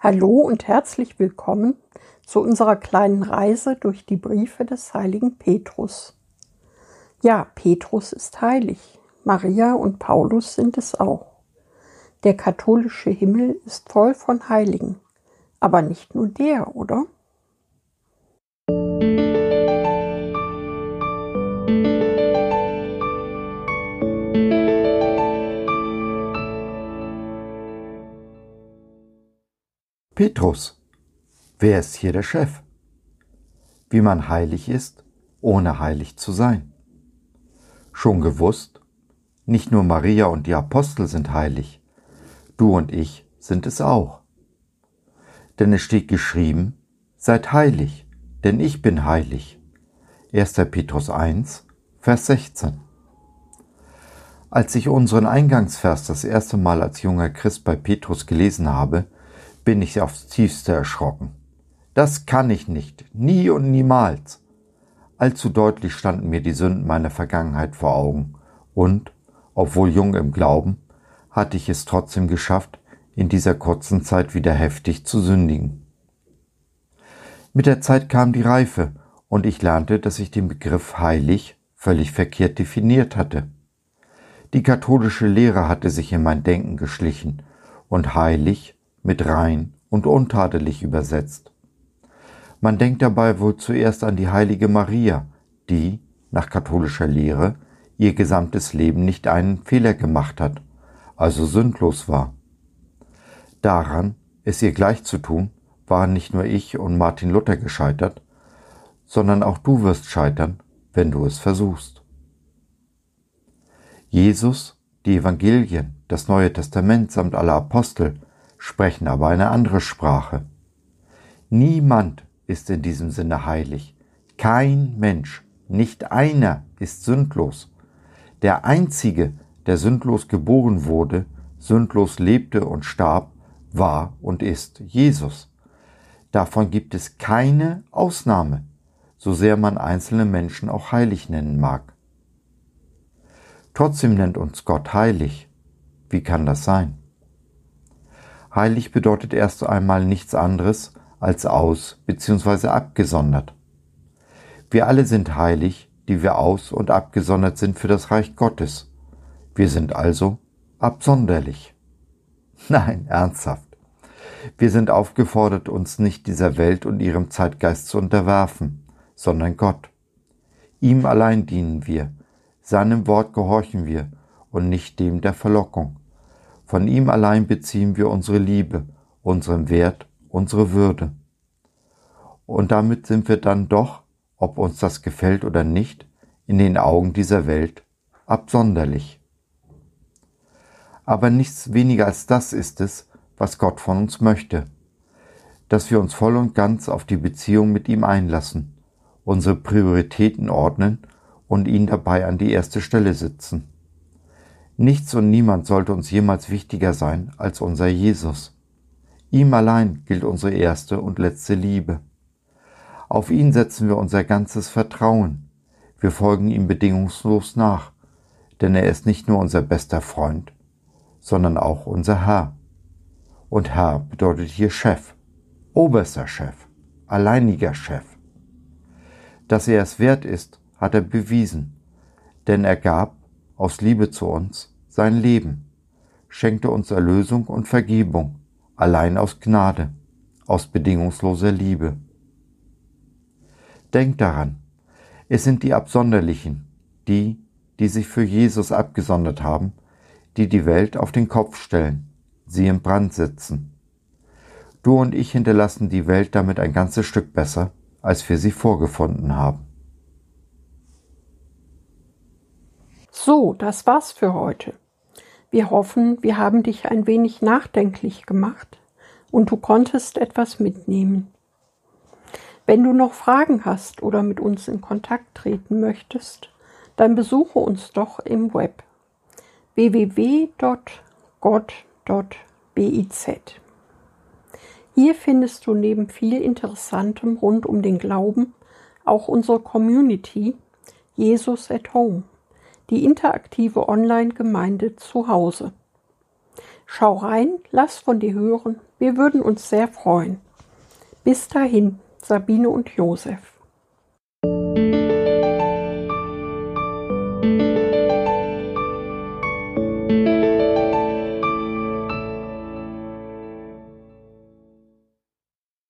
Hallo und herzlich willkommen zu unserer kleinen Reise durch die Briefe des heiligen Petrus. Ja, Petrus ist heilig, Maria und Paulus sind es auch. Der katholische Himmel ist voll von Heiligen, aber nicht nur der, oder? Petrus. Wer ist hier der Chef? Wie man heilig ist, ohne heilig zu sein. Schon gewusst? Nicht nur Maria und die Apostel sind heilig, du und ich sind es auch. Denn es steht geschrieben, seid heilig, denn ich bin heilig. 1. Petrus 1, Vers 16. Als ich unseren Eingangsvers das erste Mal als junger Christ bei Petrus gelesen habe, bin ich aufs tiefste erschrocken. Das kann ich nicht, nie und niemals. Allzu deutlich standen mir die Sünden meiner Vergangenheit vor Augen, und, obwohl jung im Glauben, hatte ich es trotzdem geschafft, in dieser kurzen Zeit wieder heftig zu sündigen. Mit der Zeit kam die Reife, und ich lernte, dass ich den Begriff heilig völlig verkehrt definiert hatte. Die katholische Lehre hatte sich in mein Denken geschlichen, und heilig mit rein und untadelig übersetzt. Man denkt dabei wohl zuerst an die heilige Maria, die, nach katholischer Lehre, ihr gesamtes Leben nicht einen Fehler gemacht hat, also sündlos war. Daran, es ihr gleich zu tun, waren nicht nur ich und Martin Luther gescheitert, sondern auch du wirst scheitern, wenn du es versuchst. Jesus, die Evangelien, das Neue Testament samt aller Apostel sprechen aber eine andere Sprache. Niemand ist in diesem Sinne heilig. Kein Mensch, nicht einer ist sündlos. Der Einzige, der sündlos geboren wurde, sündlos lebte und starb, war und ist Jesus. Davon gibt es keine Ausnahme, so sehr man einzelne Menschen auch heilig nennen mag. Trotzdem nennt uns Gott heilig. Wie kann das sein? Heilig bedeutet erst einmal nichts anderes als aus bzw. abgesondert. Wir alle sind heilig, die wir aus und abgesondert sind für das Reich Gottes. Wir sind also absonderlich. Nein, ernsthaft. Wir sind aufgefordert, uns nicht dieser Welt und ihrem Zeitgeist zu unterwerfen, sondern Gott. Ihm allein dienen wir, seinem Wort gehorchen wir und nicht dem der Verlockung. Von ihm allein beziehen wir unsere Liebe, unseren Wert, unsere Würde. Und damit sind wir dann doch, ob uns das gefällt oder nicht, in den Augen dieser Welt absonderlich. Aber nichts weniger als das ist es, was Gott von uns möchte, dass wir uns voll und ganz auf die Beziehung mit ihm einlassen, unsere Prioritäten ordnen und ihn dabei an die erste Stelle sitzen. Nichts und niemand sollte uns jemals wichtiger sein als unser Jesus. Ihm allein gilt unsere erste und letzte Liebe. Auf ihn setzen wir unser ganzes Vertrauen. Wir folgen ihm bedingungslos nach, denn er ist nicht nur unser bester Freund, sondern auch unser Herr. Und Herr bedeutet hier Chef, oberster Chef, alleiniger Chef. Dass er es wert ist, hat er bewiesen, denn er gab, aus Liebe zu uns sein Leben, schenkte uns Erlösung und Vergebung, allein aus Gnade, aus bedingungsloser Liebe. Denkt daran, es sind die Absonderlichen, die, die sich für Jesus abgesondert haben, die die Welt auf den Kopf stellen, sie im Brand setzen. Du und ich hinterlassen die Welt damit ein ganzes Stück besser, als wir sie vorgefunden haben. So, das war's für heute. Wir hoffen, wir haben dich ein wenig nachdenklich gemacht und du konntest etwas mitnehmen. Wenn du noch Fragen hast oder mit uns in Kontakt treten möchtest, dann besuche uns doch im Web www.gott.biz. Hier findest du neben viel Interessantem rund um den Glauben auch unsere Community Jesus at Home die interaktive Online-Gemeinde zu Hause. Schau rein, lass von dir hören, wir würden uns sehr freuen. Bis dahin, Sabine und Josef.